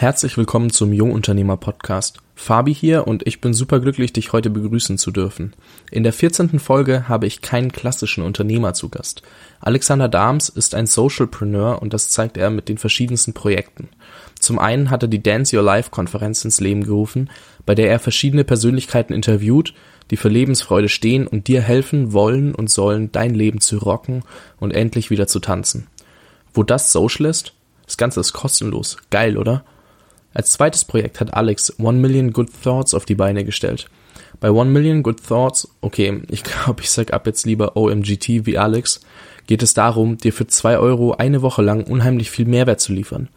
Herzlich willkommen zum Jungunternehmer Podcast. Fabi hier und ich bin superglücklich, dich heute begrüßen zu dürfen. In der 14. Folge habe ich keinen klassischen Unternehmer zu Gast. Alexander Dahms ist ein Socialpreneur und das zeigt er mit den verschiedensten Projekten. Zum einen hat er die Dance Your Life Konferenz ins Leben gerufen, bei der er verschiedene Persönlichkeiten interviewt, die für Lebensfreude stehen und dir helfen wollen und sollen, dein Leben zu rocken und endlich wieder zu tanzen. Wo das Social ist? Das Ganze ist kostenlos. Geil, oder? Als zweites Projekt hat Alex One Million Good Thoughts auf die Beine gestellt. Bei One Million Good Thoughts, okay, ich glaube, ich sag ab jetzt lieber OMGT wie Alex, geht es darum, dir für zwei Euro eine Woche lang unheimlich viel Mehrwert zu liefern.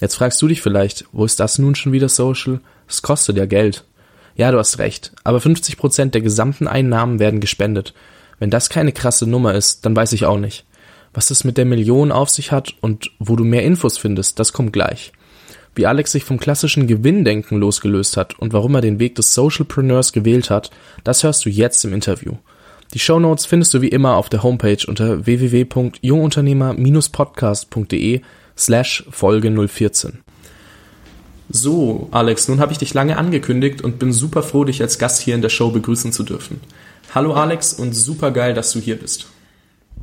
Jetzt fragst du dich vielleicht, wo ist das nun schon wieder Social? Es kostet ja Geld. Ja, du hast recht, aber 50 Prozent der gesamten Einnahmen werden gespendet. Wenn das keine krasse Nummer ist, dann weiß ich auch nicht. Was es mit der Million auf sich hat und wo du mehr Infos findest, das kommt gleich wie Alex sich vom klassischen Gewinndenken losgelöst hat und warum er den Weg des Socialpreneurs gewählt hat, das hörst du jetzt im Interview. Die Show findest du wie immer auf der Homepage unter www.jungunternehmer-podcast.de slash Folge 014. So, Alex, nun habe ich dich lange angekündigt und bin super froh, dich als Gast hier in der Show begrüßen zu dürfen. Hallo Alex und super geil, dass du hier bist.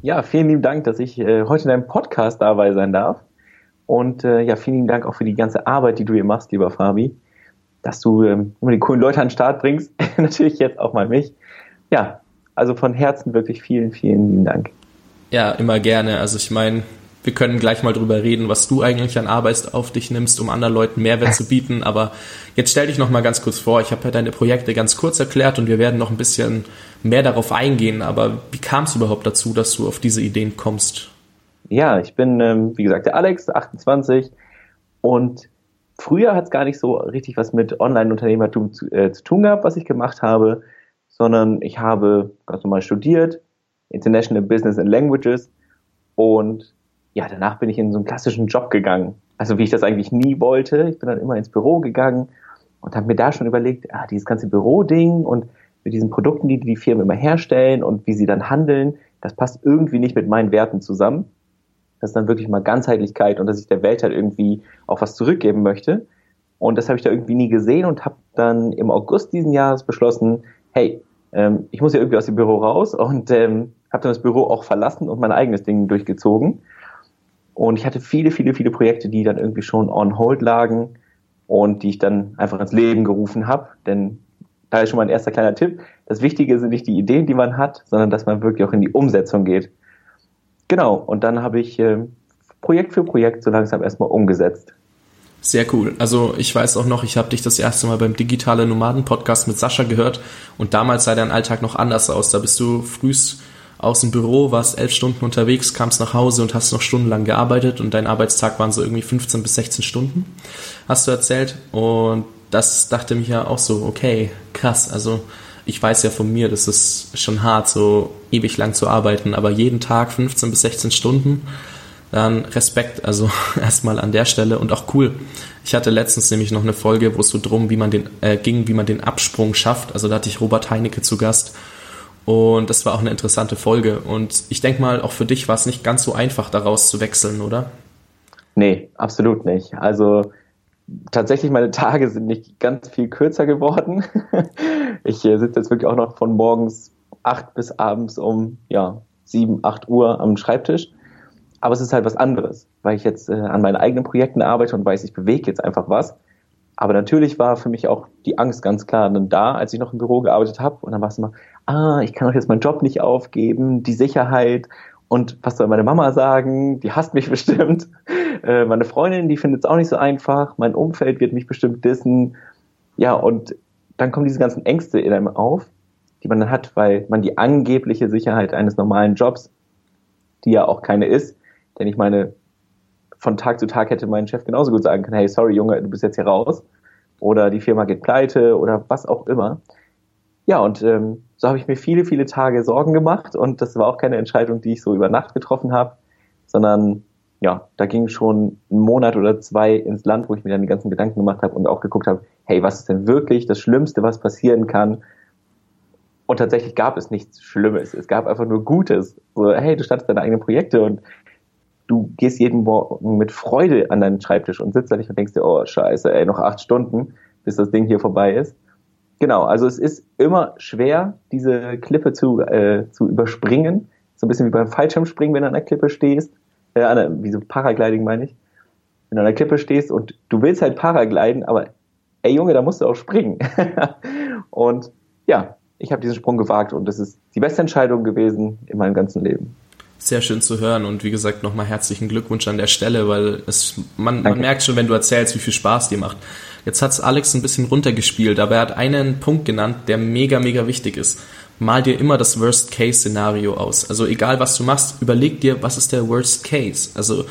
Ja, vielen lieben Dank, dass ich äh, heute in deinem Podcast dabei sein darf. Und äh, ja, vielen Dank auch für die ganze Arbeit, die du hier machst, lieber Fabi, dass du ähm, immer die coolen Leute an den Start bringst. Natürlich jetzt auch mal mich. Ja, also von Herzen wirklich vielen, vielen lieben Dank. Ja, immer gerne. Also ich meine, wir können gleich mal drüber reden, was du eigentlich an Arbeit auf dich nimmst, um anderen Leuten Mehrwert zu bieten. Aber jetzt stell dich noch mal ganz kurz vor. Ich habe ja deine Projekte ganz kurz erklärt und wir werden noch ein bisschen mehr darauf eingehen. Aber wie kam es überhaupt dazu, dass du auf diese Ideen kommst? Ja, ich bin, ähm, wie gesagt, der Alex, 28 und früher hat es gar nicht so richtig was mit Online-Unternehmertum zu, äh, zu tun gehabt, was ich gemacht habe, sondern ich habe ganz normal studiert, International Business and Languages und ja, danach bin ich in so einen klassischen Job gegangen. Also wie ich das eigentlich nie wollte. Ich bin dann immer ins Büro gegangen und habe mir da schon überlegt, ah, dieses ganze Büroding und mit diesen Produkten, die die Firmen immer herstellen und wie sie dann handeln, das passt irgendwie nicht mit meinen Werten zusammen dass dann wirklich mal Ganzheitlichkeit und dass ich der Welt halt irgendwie auch was zurückgeben möchte. Und das habe ich da irgendwie nie gesehen und habe dann im August diesen Jahres beschlossen, hey, ähm, ich muss ja irgendwie aus dem Büro raus und ähm, habe dann das Büro auch verlassen und mein eigenes Ding durchgezogen. Und ich hatte viele, viele, viele Projekte, die dann irgendwie schon on hold lagen und die ich dann einfach ins Leben gerufen habe. Denn da ist schon mal ein erster kleiner Tipp. Das Wichtige sind nicht die Ideen, die man hat, sondern dass man wirklich auch in die Umsetzung geht. Genau, und dann habe ich äh, Projekt für Projekt so langsam erstmal umgesetzt. Sehr cool. Also ich weiß auch noch, ich habe dich das erste Mal beim Digitale Nomaden Podcast mit Sascha gehört und damals sah dein Alltag noch anders aus. Da bist du frühs aus dem Büro, warst elf Stunden unterwegs, kamst nach Hause und hast noch stundenlang gearbeitet und dein Arbeitstag waren so irgendwie 15 bis 16 Stunden, hast du erzählt. Und das dachte mich ja auch so, okay, krass. Also ich weiß ja von mir, das ist schon hart, so ewig lang zu arbeiten, aber jeden Tag 15 bis 16 Stunden, dann Respekt, also erstmal an der Stelle und auch cool. Ich hatte letztens nämlich noch eine Folge, wo es so drum, wie man den, äh, ging, wie man den Absprung schafft. Also da hatte ich Robert Heinecke zu Gast. Und das war auch eine interessante Folge. Und ich denke mal, auch für dich war es nicht ganz so einfach, daraus zu wechseln, oder? Nee, absolut nicht. Also tatsächlich meine Tage sind nicht ganz viel kürzer geworden. ich äh, sitze jetzt wirklich auch noch von morgens acht bis abends um ja sieben, acht Uhr am Schreibtisch. Aber es ist halt was anderes, weil ich jetzt äh, an meinen eigenen Projekten arbeite und weiß, ich bewege jetzt einfach was. Aber natürlich war für mich auch die Angst ganz klar dann da, als ich noch im Büro gearbeitet habe. Und dann war es immer, ah, ich kann doch jetzt meinen Job nicht aufgeben, die Sicherheit. Und was soll meine Mama sagen? Die hasst mich bestimmt. Äh, meine Freundin, die findet es auch nicht so einfach. Mein Umfeld wird mich bestimmt dissen. Ja, und dann kommen diese ganzen Ängste in einem auf, die man dann hat, weil man die angebliche Sicherheit eines normalen Jobs, die ja auch keine ist, denn ich meine, von Tag zu Tag hätte mein Chef genauso gut sagen können, hey, sorry Junge, du bist jetzt hier raus. Oder die Firma geht pleite oder was auch immer. Ja, und ähm, so habe ich mir viele, viele Tage Sorgen gemacht und das war auch keine Entscheidung, die ich so über Nacht getroffen habe, sondern ja, da ging schon ein Monat oder zwei ins Land, wo ich mir dann die ganzen Gedanken gemacht habe und auch geguckt habe, hey, was ist denn wirklich das Schlimmste, was passieren kann? Und tatsächlich gab es nichts Schlimmes. Es gab einfach nur Gutes. So, hey, du startest deine eigenen Projekte und du gehst jeden Morgen mit Freude an deinen Schreibtisch und sitzt da nicht und denkst dir, oh scheiße, ey, noch acht Stunden, bis das Ding hier vorbei ist. Genau, also es ist immer schwer, diese Klippe zu, äh, zu überspringen. So ein bisschen wie beim Fallschirmspringen, wenn du an der Klippe stehst. Äh, an der, wie so Paragliding meine ich. Wenn du an der Klippe stehst und du willst halt Paragliden, aber ey Junge, da musst du auch springen. und ja, ich habe diesen Sprung gewagt und das ist die beste Entscheidung gewesen in meinem ganzen Leben. Sehr schön zu hören und wie gesagt nochmal herzlichen Glückwunsch an der Stelle, weil es man, man merkt schon, wenn du erzählst, wie viel Spaß dir macht. Jetzt hat's Alex ein bisschen runtergespielt, aber er hat einen Punkt genannt, der mega, mega wichtig ist. Mal dir immer das Worst-Case-Szenario aus. Also egal, was du machst, überleg dir, was ist der Worst Case. Also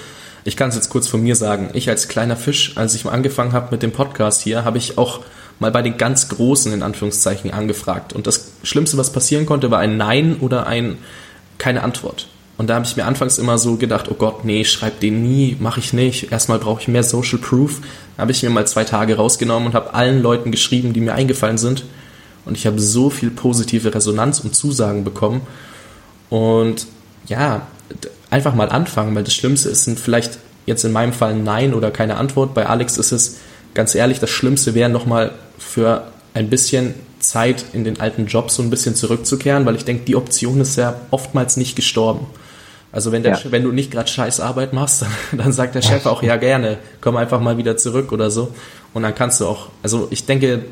ich kann es jetzt kurz von mir sagen. Ich als kleiner Fisch, als ich mal angefangen habe mit dem Podcast hier, habe ich auch mal bei den ganz Großen in Anführungszeichen angefragt. Und das Schlimmste, was passieren konnte, war ein Nein oder ein keine Antwort. Und da habe ich mir anfangs immer so gedacht, oh Gott, nee, schreib den nie, mache ich nicht. Erstmal brauche ich mehr Social Proof. Da habe ich mir mal zwei Tage rausgenommen und habe allen Leuten geschrieben, die mir eingefallen sind. Und ich habe so viel positive Resonanz und Zusagen bekommen. Und ja, einfach mal anfangen, weil das Schlimmste ist vielleicht jetzt in meinem Fall Nein oder keine Antwort. Bei Alex ist es ganz ehrlich, das Schlimmste wäre nochmal für ein bisschen Zeit in den alten Job so ein bisschen zurückzukehren, weil ich denke, die Option ist ja oftmals nicht gestorben. Also wenn, der, ja. wenn du nicht gerade scheiß Arbeit machst, dann, dann sagt der Chef auch, ja gerne, komm einfach mal wieder zurück oder so. Und dann kannst du auch, also ich denke,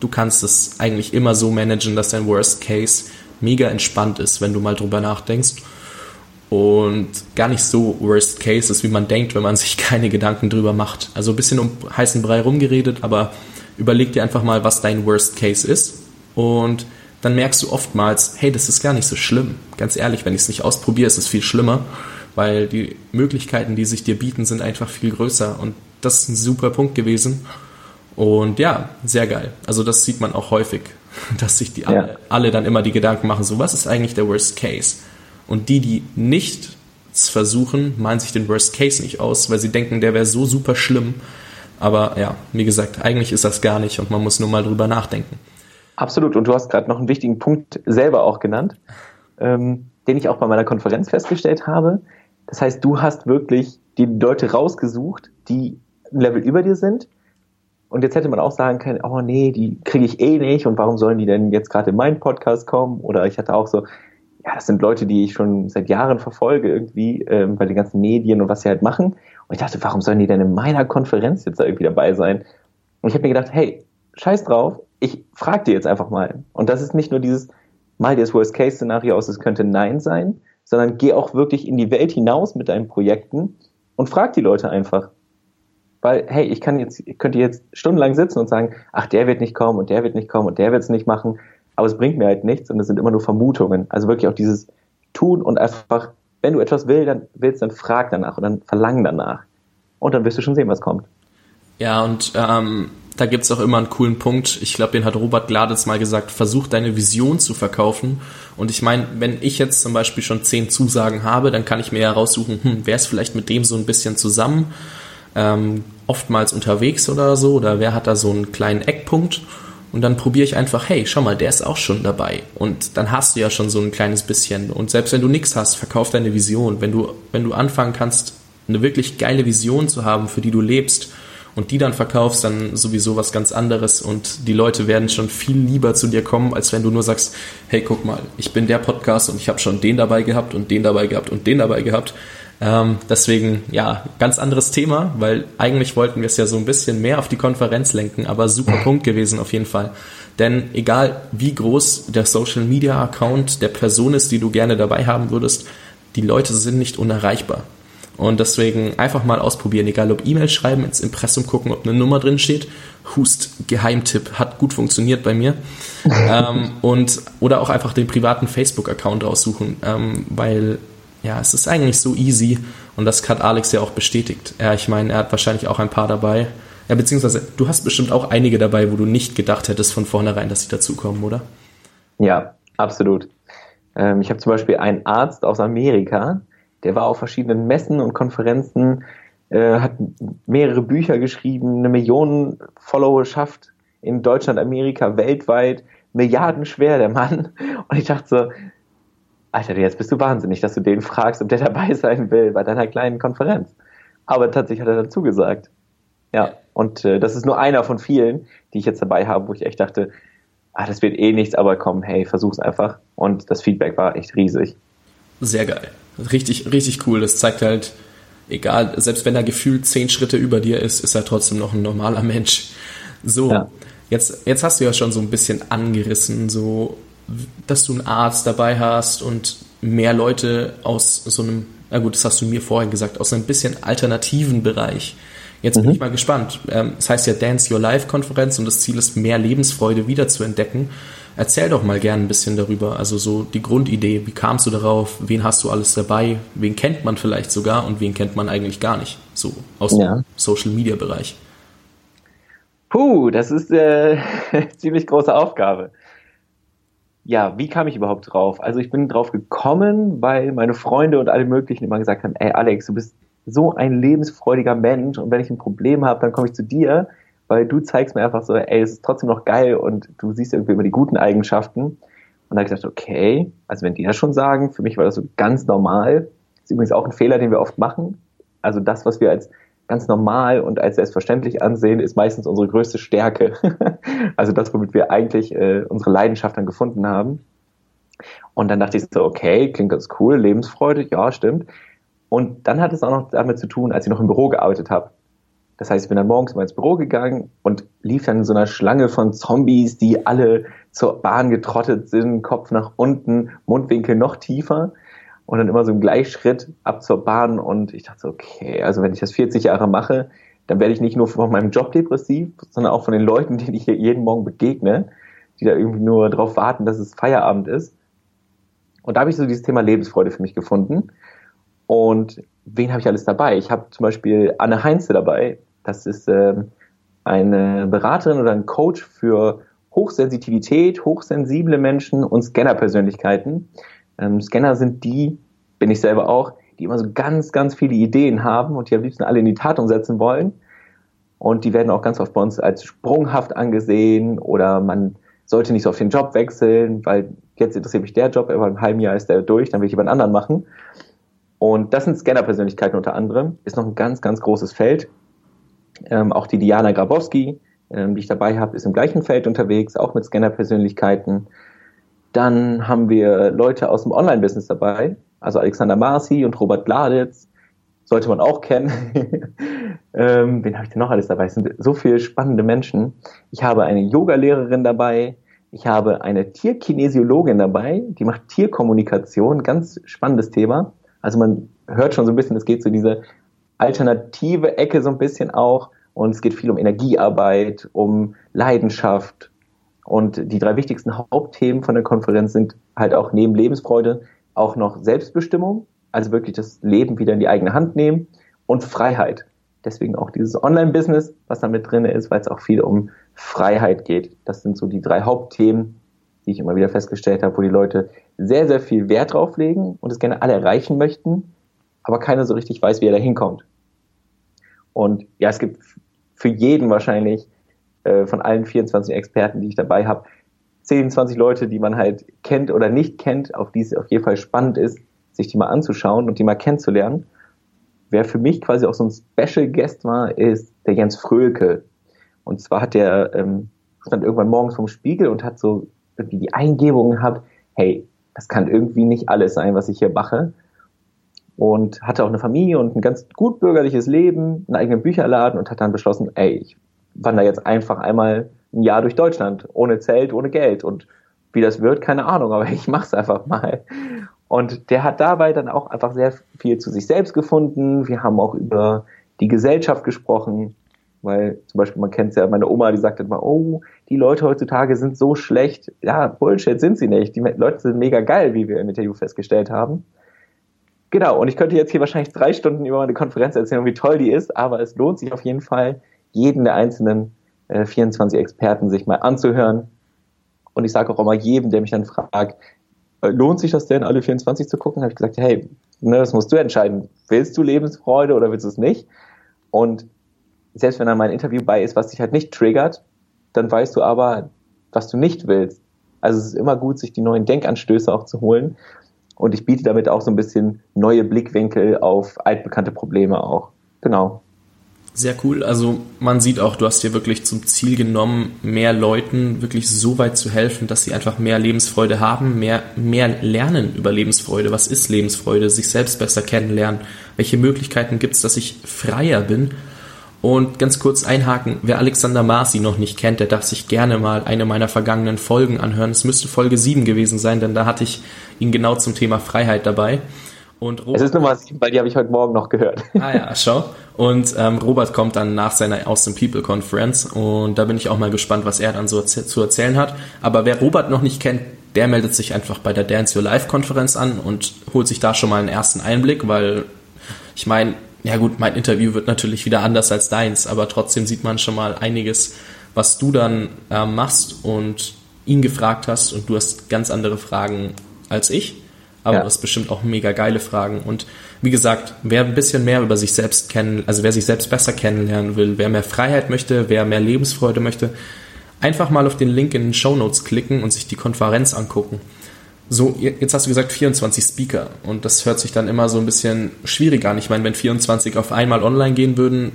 du kannst es eigentlich immer so managen, dass dein Worst Case mega entspannt ist, wenn du mal drüber nachdenkst. Und gar nicht so Worst Case ist, wie man denkt, wenn man sich keine Gedanken drüber macht. Also ein bisschen um heißen Brei rumgeredet, aber überleg dir einfach mal, was dein Worst Case ist. Und dann merkst du oftmals, hey, das ist gar nicht so schlimm. Ganz ehrlich, wenn ich es nicht ausprobiere, ist es viel schlimmer, weil die Möglichkeiten, die sich dir bieten, sind einfach viel größer. Und das ist ein super Punkt gewesen. Und ja, sehr geil. Also das sieht man auch häufig, dass sich die ja. alle, alle dann immer die Gedanken machen, so was ist eigentlich der Worst Case? Und die, die nicht versuchen, malen sich den Worst Case nicht aus, weil sie denken, der wäre so super schlimm. Aber ja, wie gesagt, eigentlich ist das gar nicht und man muss nur mal drüber nachdenken. Absolut. Und du hast gerade noch einen wichtigen Punkt selber auch genannt, ähm, den ich auch bei meiner Konferenz festgestellt habe. Das heißt, du hast wirklich die Leute rausgesucht, die ein Level über dir sind. Und jetzt hätte man auch sagen können, oh nee, die kriege ich eh nicht und warum sollen die denn jetzt gerade in meinen Podcast kommen? Oder ich hatte auch so, ja, das sind Leute, die ich schon seit Jahren verfolge irgendwie ähm, bei den ganzen Medien und was sie halt machen. Und ich dachte, warum sollen die denn in meiner Konferenz jetzt da irgendwie dabei sein? Und ich habe mir gedacht, hey, scheiß drauf, ich frage dir jetzt einfach mal. Und das ist nicht nur dieses, mal dir das Worst-Case-Szenario aus, es könnte Nein sein, sondern geh auch wirklich in die Welt hinaus mit deinen Projekten und frag die Leute einfach. Weil, hey, ich kann jetzt, könnte jetzt stundenlang sitzen und sagen, ach, der wird nicht kommen und der wird nicht kommen und der wird es nicht machen. Aber es bringt mir halt nichts und es sind immer nur Vermutungen. Also wirklich auch dieses Tun und einfach, wenn du etwas willst, dann willst, dann frag danach und dann verlang danach. Und dann wirst du schon sehen, was kommt. Ja, und ähm, da gibt's auch immer einen coolen Punkt. Ich glaube, den hat Robert Gladitz mal gesagt, versuch deine Vision zu verkaufen. Und ich meine, wenn ich jetzt zum Beispiel schon zehn Zusagen habe, dann kann ich mir ja raussuchen, hm, wer ist vielleicht mit dem so ein bisschen zusammen, ähm, oftmals unterwegs oder so, oder wer hat da so einen kleinen Eckpunkt. Und dann probiere ich einfach, hey, schau mal, der ist auch schon dabei. Und dann hast du ja schon so ein kleines bisschen. Und selbst wenn du nichts hast, verkauf deine Vision. Wenn du, wenn du anfangen kannst, eine wirklich geile Vision zu haben, für die du lebst, und die dann verkaufst, dann sowieso was ganz anderes und die Leute werden schon viel lieber zu dir kommen, als wenn du nur sagst, hey, guck mal, ich bin der Podcast und ich habe schon den dabei gehabt und den dabei gehabt und den dabei gehabt. Ähm, deswegen, ja, ganz anderes Thema, weil eigentlich wollten wir es ja so ein bisschen mehr auf die Konferenz lenken, aber super Punkt gewesen auf jeden Fall. Denn egal wie groß der Social Media Account der Person ist, die du gerne dabei haben würdest, die Leute sind nicht unerreichbar. Und deswegen einfach mal ausprobieren, egal ob E-Mail schreiben, ins Impressum gucken, ob eine Nummer drin steht. Hust, Geheimtipp, hat gut funktioniert bei mir. ähm, und, oder auch einfach den privaten Facebook-Account raussuchen, ähm, weil ja, es ist eigentlich so easy und das hat Alex ja auch bestätigt. Ja, ich meine, er hat wahrscheinlich auch ein paar dabei. Ja, beziehungsweise du hast bestimmt auch einige dabei, wo du nicht gedacht hättest von vornherein, dass sie dazukommen, oder? Ja, absolut. Ähm, ich habe zum Beispiel einen Arzt aus Amerika, der war auf verschiedenen Messen und Konferenzen, äh, hat mehrere Bücher geschrieben, eine Million Followerschaft in Deutschland, Amerika, weltweit, milliardenschwer der Mann. Und ich dachte so, Alter, jetzt bist du wahnsinnig, dass du den fragst, ob der dabei sein will bei deiner kleinen Konferenz. Aber tatsächlich hat er dazu gesagt. Ja, und äh, das ist nur einer von vielen, die ich jetzt dabei habe, wo ich echt dachte, ah, das wird eh nichts, aber komm, hey, versuch's einfach. Und das Feedback war echt riesig. Sehr geil. Richtig, richtig cool. Das zeigt halt, egal, selbst wenn er gefühlt zehn Schritte über dir ist, ist er trotzdem noch ein normaler Mensch. So, ja. jetzt, jetzt hast du ja schon so ein bisschen angerissen, so, dass du einen Arzt dabei hast und mehr Leute aus so einem, na gut, das hast du mir vorhin gesagt, aus einem bisschen alternativen Bereich. Jetzt mhm. bin ich mal gespannt. Ähm, das heißt ja Dance Your Life Konferenz und das Ziel ist, mehr Lebensfreude wiederzuentdecken. Erzähl doch mal gern ein bisschen darüber, also so die Grundidee, wie kamst du darauf, wen hast du alles dabei, wen kennt man vielleicht sogar und wen kennt man eigentlich gar nicht, so aus ja. dem Social Media Bereich. Puh, das ist äh, eine ziemlich große Aufgabe. Ja, wie kam ich überhaupt drauf? Also ich bin drauf gekommen, weil meine Freunde und alle möglichen immer gesagt haben, ey Alex, du bist so ein lebensfreudiger Mensch und wenn ich ein Problem habe, dann komme ich zu dir weil du zeigst mir einfach so, ey, es ist trotzdem noch geil und du siehst irgendwie immer die guten Eigenschaften. Und da habe ich gedacht, okay, also wenn die das schon sagen, für mich war das so ganz normal. Das ist übrigens auch ein Fehler, den wir oft machen. Also das, was wir als ganz normal und als selbstverständlich ansehen, ist meistens unsere größte Stärke. also das, womit wir eigentlich äh, unsere Leidenschaft dann gefunden haben. Und dann dachte ich so, okay, klingt ganz cool, Lebensfreude, ja, stimmt. Und dann hat es auch noch damit zu tun, als ich noch im Büro gearbeitet habe. Das heißt, ich bin dann morgens mal ins Büro gegangen und lief dann in so einer Schlange von Zombies, die alle zur Bahn getrottet sind, Kopf nach unten, Mundwinkel noch tiefer und dann immer so im Gleichschritt ab zur Bahn und ich dachte so, okay, also wenn ich das 40 Jahre mache, dann werde ich nicht nur von meinem Job depressiv, sondern auch von den Leuten, denen ich hier jeden Morgen begegne, die da irgendwie nur darauf warten, dass es Feierabend ist. Und da habe ich so dieses Thema Lebensfreude für mich gefunden. Und wen habe ich alles dabei? Ich habe zum Beispiel Anne Heinze dabei, das ist ähm, eine Beraterin oder ein Coach für Hochsensitivität, hochsensible Menschen und Scanner-Persönlichkeiten. Ähm, Scanner sind die, bin ich selber auch, die immer so ganz, ganz viele Ideen haben und die am liebsten alle in die Tat umsetzen wollen. Und die werden auch ganz oft bei uns als sprunghaft angesehen oder man sollte nicht so auf den Job wechseln, weil jetzt interessiert mich der Job, aber im halben Jahr ist der durch, dann will ich einen anderen machen. Und das sind Scanner-Persönlichkeiten unter anderem, ist noch ein ganz, ganz großes Feld. Ähm, auch die Diana Grabowski, ähm, die ich dabei habe, ist im gleichen Feld unterwegs, auch mit Scanner-Persönlichkeiten. Dann haben wir Leute aus dem Online-Business dabei, also Alexander Marci und Robert Gladitz, sollte man auch kennen. ähm, wen habe ich denn noch alles dabei? Es sind so viele spannende Menschen. Ich habe eine Yoga-Lehrerin dabei. Ich habe eine Tierkinesiologin dabei, die macht Tierkommunikation, ganz spannendes Thema. Also man hört schon so ein bisschen, es geht so diese alternative Ecke so ein bisschen auch. Und es geht viel um Energiearbeit, um Leidenschaft. Und die drei wichtigsten Hauptthemen von der Konferenz sind halt auch neben Lebensfreude auch noch Selbstbestimmung, also wirklich das Leben wieder in die eigene Hand nehmen und Freiheit. Deswegen auch dieses Online-Business, was da mit drin ist, weil es auch viel um Freiheit geht. Das sind so die drei Hauptthemen, die ich immer wieder festgestellt habe, wo die Leute sehr, sehr viel Wert drauf legen und es gerne alle erreichen möchten, aber keiner so richtig weiß, wie er da hinkommt. Und ja, es gibt für jeden wahrscheinlich äh, von allen 24 Experten, die ich dabei habe, 10, 20 Leute, die man halt kennt oder nicht kennt, auf die es auf jeden Fall spannend ist, sich die mal anzuschauen und die mal kennenzulernen. Wer für mich quasi auch so ein Special Guest war, ist der Jens Fröhlke. Und zwar hat der ähm, stand irgendwann morgens vom Spiegel und hat so irgendwie die Eingebung gehabt, hey, das kann irgendwie nicht alles sein, was ich hier mache und hatte auch eine Familie und ein ganz gut bürgerliches Leben, einen eigenen Bücherladen und hat dann beschlossen, ey, ich wandere jetzt einfach einmal ein Jahr durch Deutschland, ohne Zelt, ohne Geld und wie das wird, keine Ahnung, aber ich mach's einfach mal. Und der hat dabei dann auch einfach sehr viel zu sich selbst gefunden. Wir haben auch über die Gesellschaft gesprochen, weil zum Beispiel man kennt ja, meine Oma, die sagt immer, oh, die Leute heutzutage sind so schlecht. Ja, Bullshit sind sie nicht. Die Leute sind mega geil, wie wir im Interview festgestellt haben. Genau, und ich könnte jetzt hier wahrscheinlich drei Stunden über meine Konferenz erzählen, wie toll die ist, aber es lohnt sich auf jeden Fall, jeden der einzelnen äh, 24 Experten sich mal anzuhören. Und ich sage auch immer jedem, der mich dann fragt, äh, lohnt sich das denn, alle 24 zu gucken? Habe ich gesagt, hey, ne, das musst du entscheiden. Willst du Lebensfreude oder willst du es nicht? Und selbst wenn da mal ein Interview bei ist, was dich halt nicht triggert, dann weißt du aber, was du nicht willst. Also es ist immer gut, sich die neuen Denkanstöße auch zu holen und ich biete damit auch so ein bisschen neue Blickwinkel auf altbekannte Probleme auch. Genau. Sehr cool. Also man sieht auch, du hast dir wirklich zum Ziel genommen, mehr Leuten wirklich so weit zu helfen, dass sie einfach mehr Lebensfreude haben, mehr, mehr lernen über Lebensfreude. Was ist Lebensfreude? Sich selbst besser kennenlernen. Welche Möglichkeiten gibt es, dass ich freier bin? Und ganz kurz einhaken, wer Alexander Marcy noch nicht kennt, der darf sich gerne mal eine meiner vergangenen Folgen anhören. Es müsste Folge 7 gewesen sein, denn da hatte ich ihn genau zum Thema Freiheit dabei. Und Robert, es ist Nummer 7, weil die habe ich heute Morgen noch gehört. Ah ja, schau. Und ähm, Robert kommt dann nach seiner Austin People Conference und da bin ich auch mal gespannt, was er dann so zu erzählen hat. Aber wer Robert noch nicht kennt, der meldet sich einfach bei der Dance Your Life Konferenz an und holt sich da schon mal einen ersten Einblick, weil ich meine, ja gut, mein Interview wird natürlich wieder anders als deins, aber trotzdem sieht man schon mal einiges, was du dann äh, machst und ihn gefragt hast und du hast ganz andere Fragen als ich aber ja. du hast bestimmt auch mega geile Fragen. Und wie gesagt, wer ein bisschen mehr über sich selbst kennen, also wer sich selbst besser kennenlernen will, wer mehr Freiheit möchte, wer mehr Lebensfreude möchte, einfach mal auf den Link in den Show Notes klicken und sich die Konferenz angucken. So, jetzt hast du gesagt 24 Speaker und das hört sich dann immer so ein bisschen schwierig an. Ich meine, wenn 24 auf einmal online gehen würden,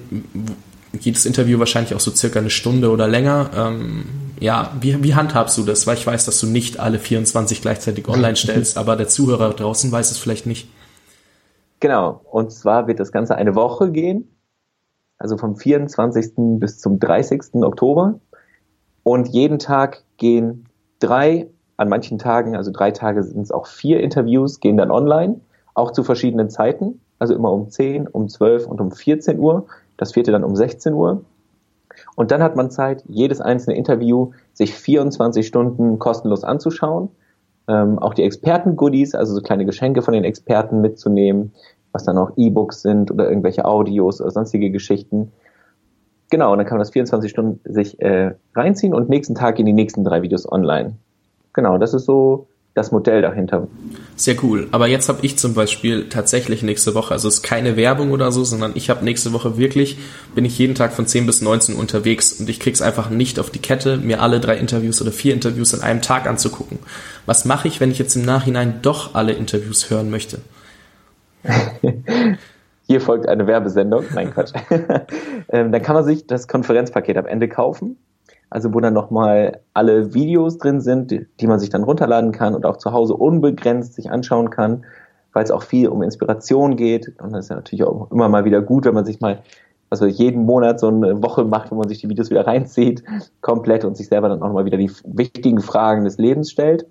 geht das Interview wahrscheinlich auch so circa eine Stunde oder länger. Ähm, ja, wie, wie handhabst du das? Weil ich weiß, dass du nicht alle 24 gleichzeitig online stellst, aber der Zuhörer draußen weiß es vielleicht nicht. Genau, und zwar wird das Ganze eine Woche gehen, also vom 24. bis zum 30. Oktober. Und jeden Tag gehen drei, an manchen Tagen, also drei Tage sind es auch vier Interviews, gehen dann online, auch zu verschiedenen Zeiten, also immer um 10, um 12 und um 14 Uhr. Das vierte dann um 16 Uhr. Und dann hat man Zeit, jedes einzelne Interview sich 24 Stunden kostenlos anzuschauen. Ähm, auch die Experten-Goodies, also so kleine Geschenke von den Experten mitzunehmen, was dann auch E-Books sind oder irgendwelche Audios oder sonstige Geschichten. Genau, und dann kann man das 24 Stunden sich äh, reinziehen und nächsten Tag in die nächsten drei Videos online. Genau, das ist so das Modell dahinter. Sehr cool. Aber jetzt habe ich zum Beispiel tatsächlich nächste Woche, also es ist keine Werbung oder so, sondern ich habe nächste Woche wirklich, bin ich jeden Tag von 10 bis 19 unterwegs und ich krieg's einfach nicht auf die Kette, mir alle drei Interviews oder vier Interviews an einem Tag anzugucken. Was mache ich, wenn ich jetzt im Nachhinein doch alle Interviews hören möchte? Hier folgt eine Werbesendung. Nein, Quatsch. ähm, dann kann man sich das Konferenzpaket am Ende kaufen also wo dann nochmal alle Videos drin sind, die, die, man sich dann runterladen kann und auch zu Hause unbegrenzt sich anschauen kann, weil es auch viel um Inspiration geht. Und das ist ja natürlich auch immer mal wieder gut, wenn man sich mal, also jeden Monat so eine Woche macht, wo man sich die Videos wieder reinzieht, komplett und sich selber dann auch mal wieder die wichtigen Fragen des Lebens stellt.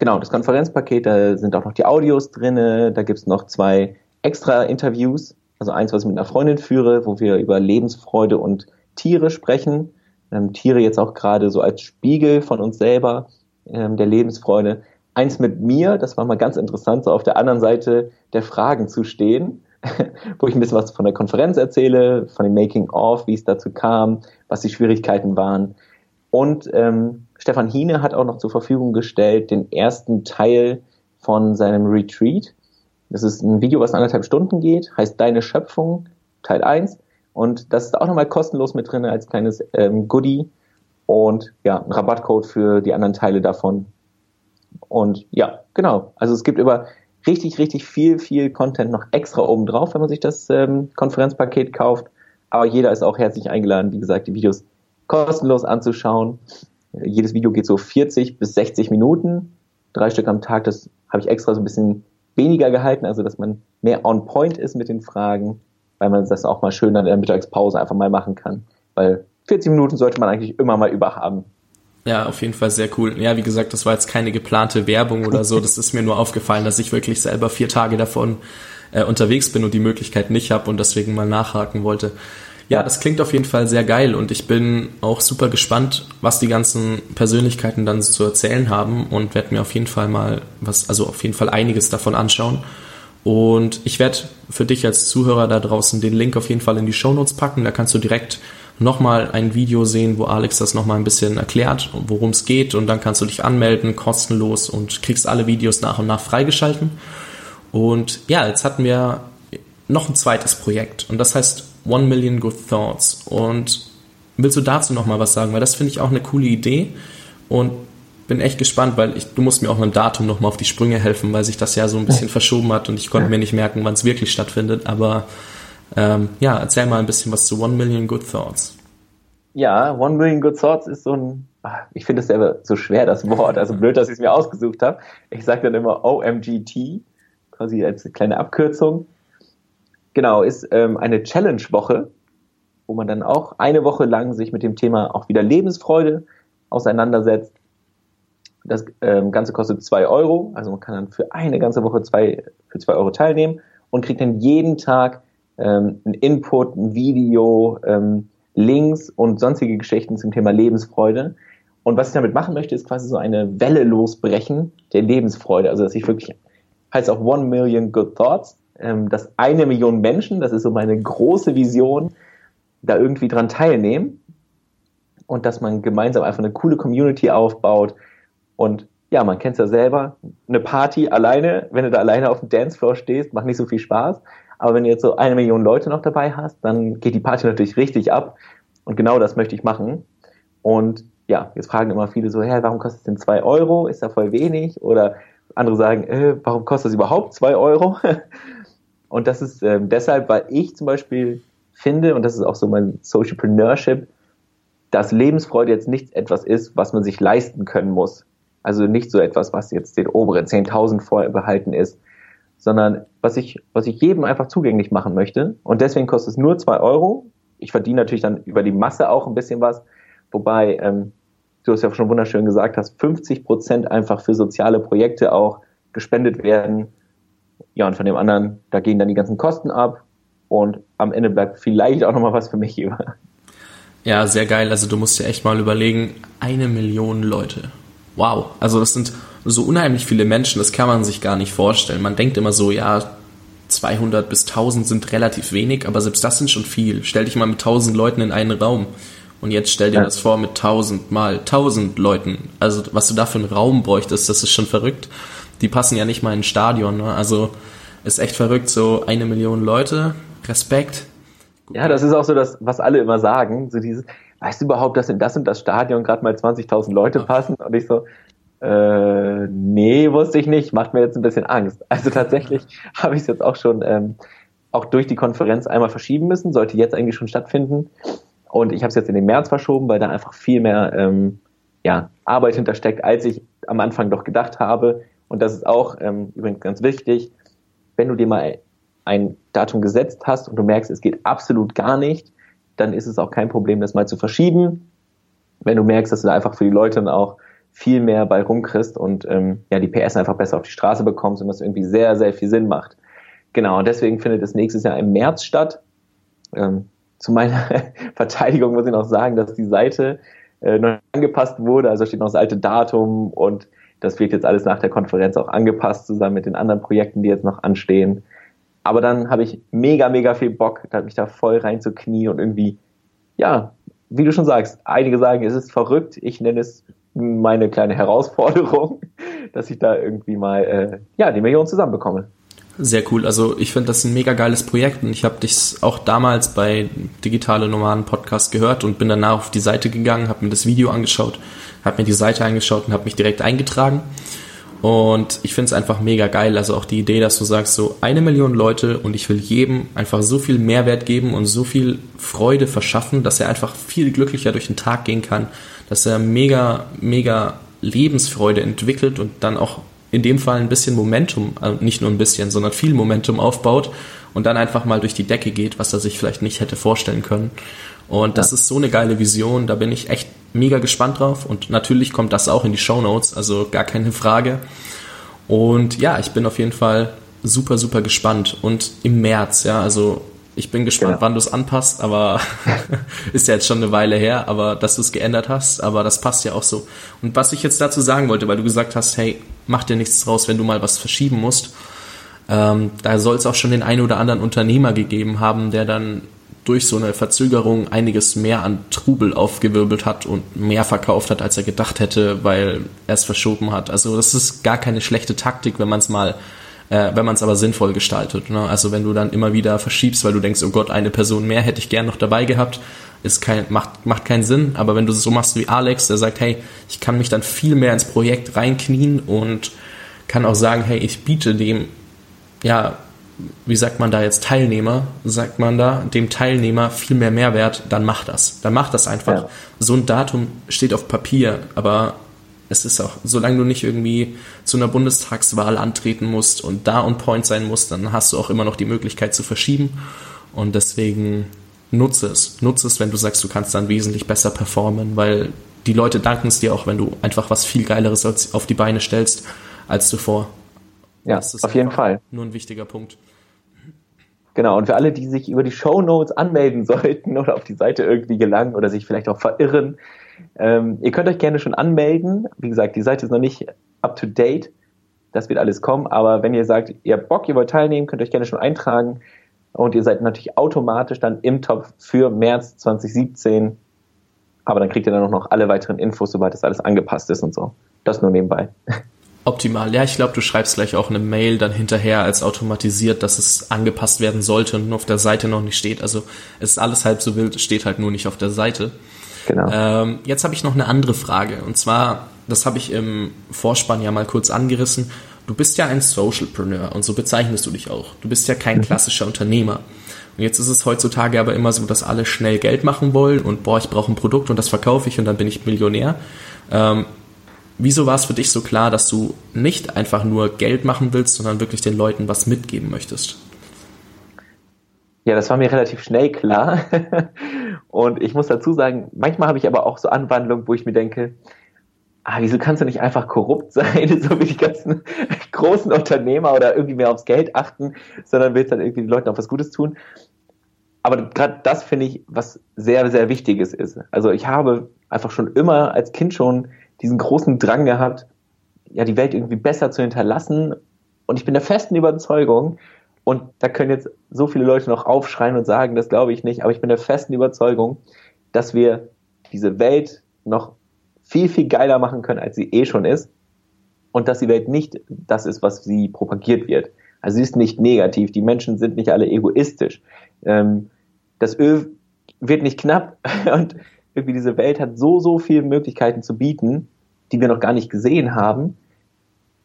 Genau, das Konferenzpaket, da sind auch noch die Audios drinne, da gibt's noch zwei extra Interviews, also eins, was ich mit einer Freundin führe, wo wir über Lebensfreude und Tiere sprechen. Ähm, Tiere jetzt auch gerade so als Spiegel von uns selber, ähm, der Lebensfreude. Eins mit mir, das war mal ganz interessant, so auf der anderen Seite der Fragen zu stehen, wo ich ein bisschen was von der Konferenz erzähle, von dem Making of, wie es dazu kam, was die Schwierigkeiten waren. Und ähm, Stefan Hiene hat auch noch zur Verfügung gestellt den ersten Teil von seinem Retreat. Das ist ein Video, was anderthalb Stunden geht, heißt Deine Schöpfung, Teil 1. Und das ist auch nochmal kostenlos mit drin als kleines ähm, Goodie und ja, ein Rabattcode für die anderen Teile davon. Und ja, genau. Also es gibt über richtig, richtig viel, viel Content noch extra oben drauf, wenn man sich das ähm, Konferenzpaket kauft. Aber jeder ist auch herzlich eingeladen, wie gesagt, die Videos kostenlos anzuschauen. Jedes Video geht so 40 bis 60 Minuten, drei Stück am Tag. Das habe ich extra so ein bisschen weniger gehalten, also dass man mehr on point ist mit den Fragen weil man das auch mal schön in der Mittagspause einfach mal machen kann. Weil 40 Minuten sollte man eigentlich immer mal über haben. Ja, auf jeden Fall sehr cool. Ja, wie gesagt, das war jetzt keine geplante Werbung oder so. Das ist mir nur aufgefallen, dass ich wirklich selber vier Tage davon äh, unterwegs bin und die Möglichkeit nicht habe und deswegen mal nachhaken wollte. Ja, das klingt auf jeden Fall sehr geil und ich bin auch super gespannt, was die ganzen Persönlichkeiten dann zu erzählen haben und werde mir auf jeden Fall mal was, also auf jeden Fall einiges davon anschauen. Und ich werde für dich als Zuhörer da draußen den Link auf jeden Fall in die Show Notes packen. Da kannst du direkt nochmal ein Video sehen, wo Alex das nochmal ein bisschen erklärt, worum es geht. Und dann kannst du dich anmelden, kostenlos und kriegst alle Videos nach und nach freigeschalten. Und ja, jetzt hatten wir noch ein zweites Projekt und das heißt One Million Good Thoughts. Und willst du dazu nochmal was sagen? Weil das finde ich auch eine coole Idee. Und bin echt gespannt, weil ich, du musst mir auch mit dem Datum nochmal auf die Sprünge helfen, weil sich das ja so ein bisschen verschoben hat und ich konnte mir nicht merken, wann es wirklich stattfindet. Aber ähm, ja, erzähl mal ein bisschen was zu One Million Good Thoughts. Ja, One Million Good Thoughts ist so ein, ah, ich finde es selber so schwer, das Wort, also blöd, dass ich es mir ausgesucht habe. Ich sage dann immer OMGT, quasi als kleine Abkürzung. Genau, ist ähm, eine Challenge-Woche, wo man dann auch eine Woche lang sich mit dem Thema auch wieder Lebensfreude auseinandersetzt. Das ähm, Ganze kostet zwei Euro, also man kann dann für eine ganze Woche zwei, für zwei Euro teilnehmen und kriegt dann jeden Tag ähm, ein Input, ein Video, ähm, Links und sonstige Geschichten zum Thema Lebensfreude. Und was ich damit machen möchte, ist quasi so eine Welle losbrechen der Lebensfreude. Also dass ich wirklich, heißt auch One Million Good Thoughts, ähm, dass eine Million Menschen, das ist so meine große Vision, da irgendwie dran teilnehmen und dass man gemeinsam einfach eine coole Community aufbaut und ja, man kennt es ja selber, eine Party alleine, wenn du da alleine auf dem Dancefloor stehst, macht nicht so viel Spaß. Aber wenn du jetzt so eine Million Leute noch dabei hast, dann geht die Party natürlich richtig ab. Und genau das möchte ich machen. Und ja, jetzt fragen immer viele so, hä, warum kostet es denn zwei Euro? Ist ja voll wenig? Oder andere sagen, äh, warum kostet es überhaupt zwei Euro? und das ist äh, deshalb, weil ich zum Beispiel finde, und das ist auch so mein Socialpreneurship, dass Lebensfreude jetzt nicht etwas ist, was man sich leisten können muss. Also nicht so etwas, was jetzt den oberen 10.000 vorbehalten ist, sondern was ich, was ich jedem einfach zugänglich machen möchte. Und deswegen kostet es nur zwei Euro. Ich verdiene natürlich dann über die Masse auch ein bisschen was, wobei, ähm, du hast ja schon wunderschön gesagt hast, 50 Prozent einfach für soziale Projekte auch gespendet werden. Ja, und von dem anderen, da gehen dann die ganzen Kosten ab und am Ende bleibt vielleicht auch nochmal was für mich über. Ja, sehr geil. Also du musst dir echt mal überlegen, eine Million Leute. Wow. Also das sind so unheimlich viele Menschen, das kann man sich gar nicht vorstellen. Man denkt immer so, ja, 200 bis 1000 sind relativ wenig, aber selbst das sind schon viel. Stell dich mal mit 1000 Leuten in einen Raum. Und jetzt stell dir ja. das vor mit 1000 mal 1000 Leuten. Also was du da für einen Raum bräuchtest, das ist schon verrückt. Die passen ja nicht mal in ein Stadion. Ne? Also ist echt verrückt, so eine Million Leute. Respekt. Ja, das ist auch so das, was alle immer sagen. So dieses, weißt du überhaupt, dass in das und das Stadion gerade mal 20.000 Leute passen? Und ich so, äh, nee, wusste ich nicht, macht mir jetzt ein bisschen Angst. Also tatsächlich habe ich es jetzt auch schon ähm, auch durch die Konferenz einmal verschieben müssen, sollte jetzt eigentlich schon stattfinden. Und ich habe es jetzt in den März verschoben, weil da einfach viel mehr ähm, ja, Arbeit hintersteckt, als ich am Anfang doch gedacht habe. Und das ist auch ähm, übrigens ganz wichtig, wenn du dir mal ein Datum gesetzt hast und du merkst, es geht absolut gar nicht, dann ist es auch kein Problem, das mal zu verschieben. Wenn du merkst, dass du da einfach für die Leute dann auch viel mehr bei rumkriegst und ähm, ja die PS einfach besser auf die Straße bekommst und das irgendwie sehr, sehr viel Sinn macht. Genau, und deswegen findet es nächstes Jahr im März statt. Ähm, zu meiner Verteidigung muss ich noch sagen, dass die Seite äh, neu angepasst wurde, also steht noch das alte Datum und das wird jetzt alles nach der Konferenz auch angepasst, zusammen mit den anderen Projekten, die jetzt noch anstehen. Aber dann habe ich mega, mega viel Bock, mich da voll reinzuknien und irgendwie, ja, wie du schon sagst, einige sagen, es ist verrückt, ich nenne es meine kleine Herausforderung, dass ich da irgendwie mal äh, ja die Million zusammenbekomme. Sehr cool. Also ich finde das ein mega geiles Projekt und ich habe dich auch damals bei Digitale Nomaden Podcast gehört und bin danach auf die Seite gegangen, habe mir das Video angeschaut, habe mir die Seite angeschaut und habe mich direkt eingetragen. Und ich finde es einfach mega geil. Also auch die Idee, dass du sagst, so eine Million Leute und ich will jedem einfach so viel Mehrwert geben und so viel Freude verschaffen, dass er einfach viel glücklicher durch den Tag gehen kann, dass er mega, mega Lebensfreude entwickelt und dann auch in dem Fall ein bisschen Momentum, also nicht nur ein bisschen, sondern viel Momentum aufbaut und dann einfach mal durch die Decke geht, was er sich vielleicht nicht hätte vorstellen können. Und das ist so eine geile Vision, da bin ich echt mega gespannt drauf und natürlich kommt das auch in die Show Notes, also gar keine Frage. Und ja, ich bin auf jeden Fall super, super gespannt. Und im März, ja, also ich bin gespannt, genau. wann du es anpasst, aber ist ja jetzt schon eine Weile her, aber dass du es geändert hast, aber das passt ja auch so. Und was ich jetzt dazu sagen wollte, weil du gesagt hast, hey, mach dir nichts draus, wenn du mal was verschieben musst. Ähm, da soll es auch schon den einen oder anderen Unternehmer gegeben haben, der dann durch so eine Verzögerung einiges mehr an Trubel aufgewirbelt hat und mehr verkauft hat, als er gedacht hätte, weil er es verschoben hat. Also das ist gar keine schlechte Taktik, wenn man es mal, äh, wenn man es aber sinnvoll gestaltet. Ne? Also wenn du dann immer wieder verschiebst, weil du denkst, oh Gott, eine Person mehr hätte ich gern noch dabei gehabt, ist kein, macht, macht keinen Sinn, aber wenn du es so machst wie Alex, der sagt, hey, ich kann mich dann viel mehr ins Projekt reinknien und kann auch sagen, hey, ich biete dem, ja, wie sagt man da jetzt, Teilnehmer, sagt man da, dem Teilnehmer viel mehr Mehrwert, dann mach das. Dann mach das einfach. Ja. So ein Datum steht auf Papier, aber es ist auch, solange du nicht irgendwie zu einer Bundestagswahl antreten musst und da on point sein musst, dann hast du auch immer noch die Möglichkeit zu verschieben. Und deswegen nutze es. Nutze es, wenn du sagst, du kannst dann wesentlich besser performen, weil die Leute danken es dir auch, wenn du einfach was viel Geileres auf die Beine stellst als zuvor. Ja, auf jeden Fall. Nur ein wichtiger Punkt. Genau, und für alle, die sich über die Show Notes anmelden sollten oder auf die Seite irgendwie gelangen oder sich vielleicht auch verirren, ähm, ihr könnt euch gerne schon anmelden. Wie gesagt, die Seite ist noch nicht up to date. Das wird alles kommen. Aber wenn ihr sagt, ihr habt Bock, ihr wollt teilnehmen, könnt ihr euch gerne schon eintragen. Und ihr seid natürlich automatisch dann im Topf für März 2017. Aber dann kriegt ihr dann auch noch alle weiteren Infos, sobald das alles angepasst ist und so. Das nur nebenbei. Optimal. Ja, ich glaube, du schreibst gleich auch eine Mail dann hinterher als automatisiert, dass es angepasst werden sollte und nur auf der Seite noch nicht steht. Also es ist alles halb so wild, steht halt nur nicht auf der Seite. Genau. Ähm, jetzt habe ich noch eine andere Frage. Und zwar, das habe ich im Vorspann ja mal kurz angerissen. Du bist ja ein Socialpreneur und so bezeichnest du dich auch. Du bist ja kein mhm. klassischer Unternehmer. Und jetzt ist es heutzutage aber immer so, dass alle schnell Geld machen wollen und boah, ich brauche ein Produkt und das verkaufe ich und dann bin ich Millionär. Ähm, Wieso war es für dich so klar, dass du nicht einfach nur Geld machen willst, sondern wirklich den Leuten was mitgeben möchtest? Ja, das war mir relativ schnell klar. Und ich muss dazu sagen, manchmal habe ich aber auch so Anwandlungen, wo ich mir denke, ah, wieso kannst du nicht einfach korrupt sein, so wie die ganzen großen Unternehmer oder irgendwie mehr aufs Geld achten, sondern willst dann irgendwie den Leuten auch was Gutes tun. Aber gerade das finde ich, was sehr, sehr Wichtiges ist. Also ich habe einfach schon immer als Kind schon diesen großen Drang gehabt, ja, die Welt irgendwie besser zu hinterlassen. Und ich bin der festen Überzeugung, und da können jetzt so viele Leute noch aufschreien und sagen, das glaube ich nicht, aber ich bin der festen Überzeugung, dass wir diese Welt noch viel, viel geiler machen können, als sie eh schon ist. Und dass die Welt nicht das ist, was sie propagiert wird. Also sie ist nicht negativ, die Menschen sind nicht alle egoistisch. Ähm, das Öl wird nicht knapp und irgendwie diese Welt hat so, so viele Möglichkeiten zu bieten, die wir noch gar nicht gesehen haben,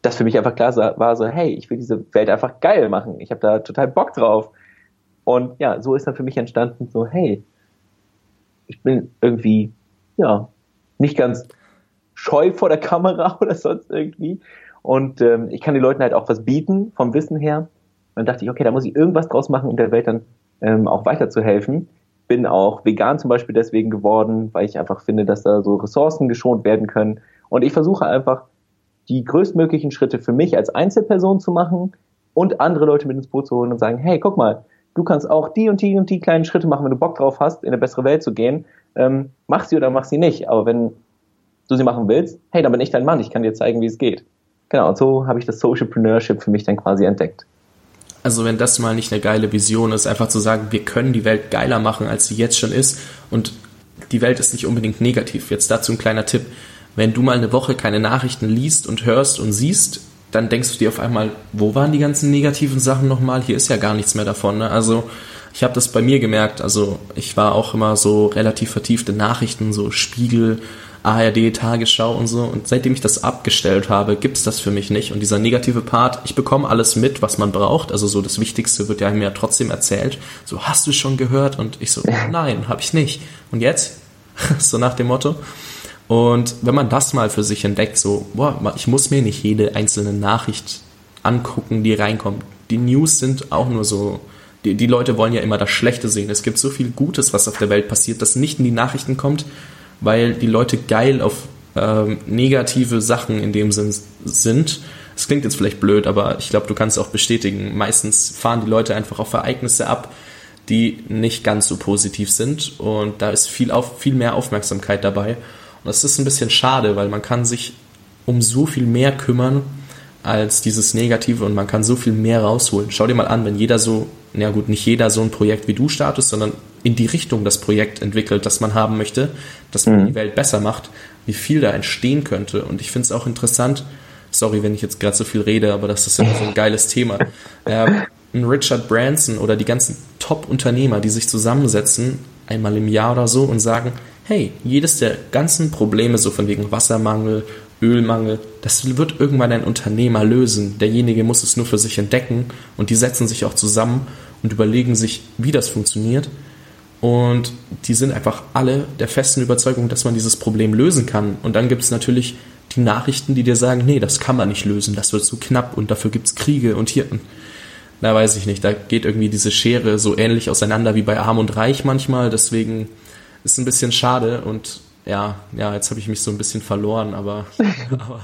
dass für mich einfach klar war, so, hey, ich will diese Welt einfach geil machen. Ich habe da total Bock drauf. Und ja, so ist dann für mich entstanden, so, hey, ich bin irgendwie, ja, nicht ganz scheu vor der Kamera oder sonst irgendwie. Und ähm, ich kann den Leuten halt auch was bieten vom Wissen her. dann dachte ich, okay, da muss ich irgendwas draus machen, um der Welt dann ähm, auch weiterzuhelfen. Bin auch vegan zum Beispiel deswegen geworden, weil ich einfach finde, dass da so Ressourcen geschont werden können. Und ich versuche einfach, die größtmöglichen Schritte für mich als Einzelperson zu machen und andere Leute mit ins Boot zu holen und sagen, hey, guck mal, du kannst auch die und die und die kleinen Schritte machen, wenn du Bock drauf hast, in eine bessere Welt zu gehen. Ähm, mach sie oder mach sie nicht. Aber wenn du sie machen willst, hey, dann bin ich dein Mann, ich kann dir zeigen, wie es geht. Genau, und so habe ich das Socialpreneurship für mich dann quasi entdeckt. Also wenn das mal nicht eine geile Vision ist, einfach zu sagen, wir können die Welt geiler machen, als sie jetzt schon ist und die Welt ist nicht unbedingt negativ. Jetzt dazu ein kleiner Tipp wenn du mal eine Woche keine Nachrichten liest und hörst und siehst, dann denkst du dir auf einmal, wo waren die ganzen negativen Sachen nochmal? Hier ist ja gar nichts mehr davon. Ne? Also ich habe das bei mir gemerkt. Also ich war auch immer so relativ vertiefte Nachrichten, so Spiegel, ARD, Tagesschau und so. Und seitdem ich das abgestellt habe, gibt's das für mich nicht. Und dieser negative Part, ich bekomme alles mit, was man braucht. Also so das Wichtigste wird ja mir trotzdem erzählt. So, hast du schon gehört? Und ich so, nein, habe ich nicht. Und jetzt? so nach dem Motto. Und wenn man das mal für sich entdeckt, so, boah, ich muss mir nicht jede einzelne Nachricht angucken, die reinkommt. Die News sind auch nur so, die, die Leute wollen ja immer das Schlechte sehen. Es gibt so viel Gutes, was auf der Welt passiert, das nicht in die Nachrichten kommt, weil die Leute geil auf ähm, negative Sachen in dem Sinn sind. Es klingt jetzt vielleicht blöd, aber ich glaube, du kannst auch bestätigen. Meistens fahren die Leute einfach auf Ereignisse ab, die nicht ganz so positiv sind und da ist viel, auf, viel mehr Aufmerksamkeit dabei. Und das ist ein bisschen schade, weil man kann sich um so viel mehr kümmern als dieses Negative und man kann so viel mehr rausholen. Schau dir mal an, wenn jeder so, na gut, nicht jeder so ein Projekt wie du startet, sondern in die Richtung das Projekt entwickelt, das man haben möchte, dass man mhm. die Welt besser macht, wie viel da entstehen könnte. Und ich finde es auch interessant, sorry, wenn ich jetzt gerade so viel rede, aber das ist ja so ein geiles Thema. Ähm, ein Richard Branson oder die ganzen Top-Unternehmer, die sich zusammensetzen einmal im Jahr oder so und sagen, hey, jedes der ganzen Probleme, so von wegen Wassermangel, Ölmangel, das wird irgendwann ein Unternehmer lösen. Derjenige muss es nur für sich entdecken und die setzen sich auch zusammen und überlegen sich, wie das funktioniert. Und die sind einfach alle der festen Überzeugung, dass man dieses Problem lösen kann. Und dann gibt es natürlich die Nachrichten, die dir sagen, nee, das kann man nicht lösen, das wird zu knapp und dafür gibt es Kriege und hier. Da weiß ich nicht, da geht irgendwie diese Schere so ähnlich auseinander wie bei Arm und Reich manchmal. Deswegen ist ein bisschen schade und ja, ja, jetzt habe ich mich so ein bisschen verloren, aber. aber.